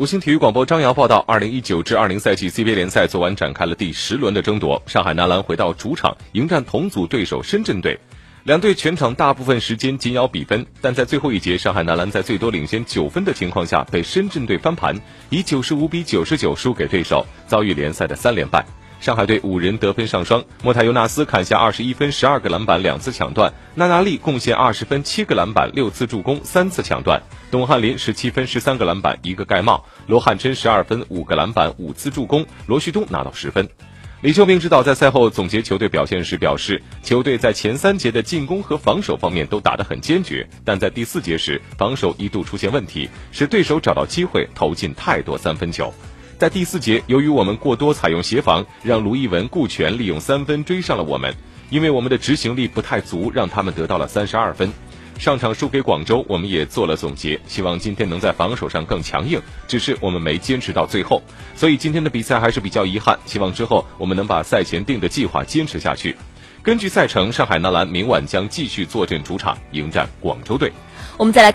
五星体育广播张瑶报道：二零一九至二零赛季 CBA 联赛昨晚展开了第十轮的争夺，上海男篮回到主场迎战同组对手深圳队。两队全场大部分时间紧咬比分，但在最后一节，上海男篮在最多领先九分的情况下被深圳队翻盘，以九十五比九十九输给对手，遭遇联赛的三连败。上海队五人得分上双，莫泰尤纳斯砍下二十一分、十二个篮板、两次抢断；纳纳利贡献二十分、七个篮板、六次助攻、三次抢断；董翰林十七分、十三个篮板、一个盖帽；罗汉琛十二分、五个篮板、五次助攻；罗旭东拿到十分。李秀明指导在赛后总结球队表现时表示，球队在前三节的进攻和防守方面都打得很坚决，但在第四节时防守一度出现问题，使对手找到机会投进太多三分球。在第四节，由于我们过多采用协防，让卢一文、顾全利用三分追上了我们。因为我们的执行力不太足，让他们得到了三十二分。上场输给广州，我们也做了总结，希望今天能在防守上更强硬。只是我们没坚持到最后，所以今天的比赛还是比较遗憾。希望之后我们能把赛前定的计划坚持下去。根据赛程，上海男篮明晚将继续坐镇主场迎战广州队。我们再来。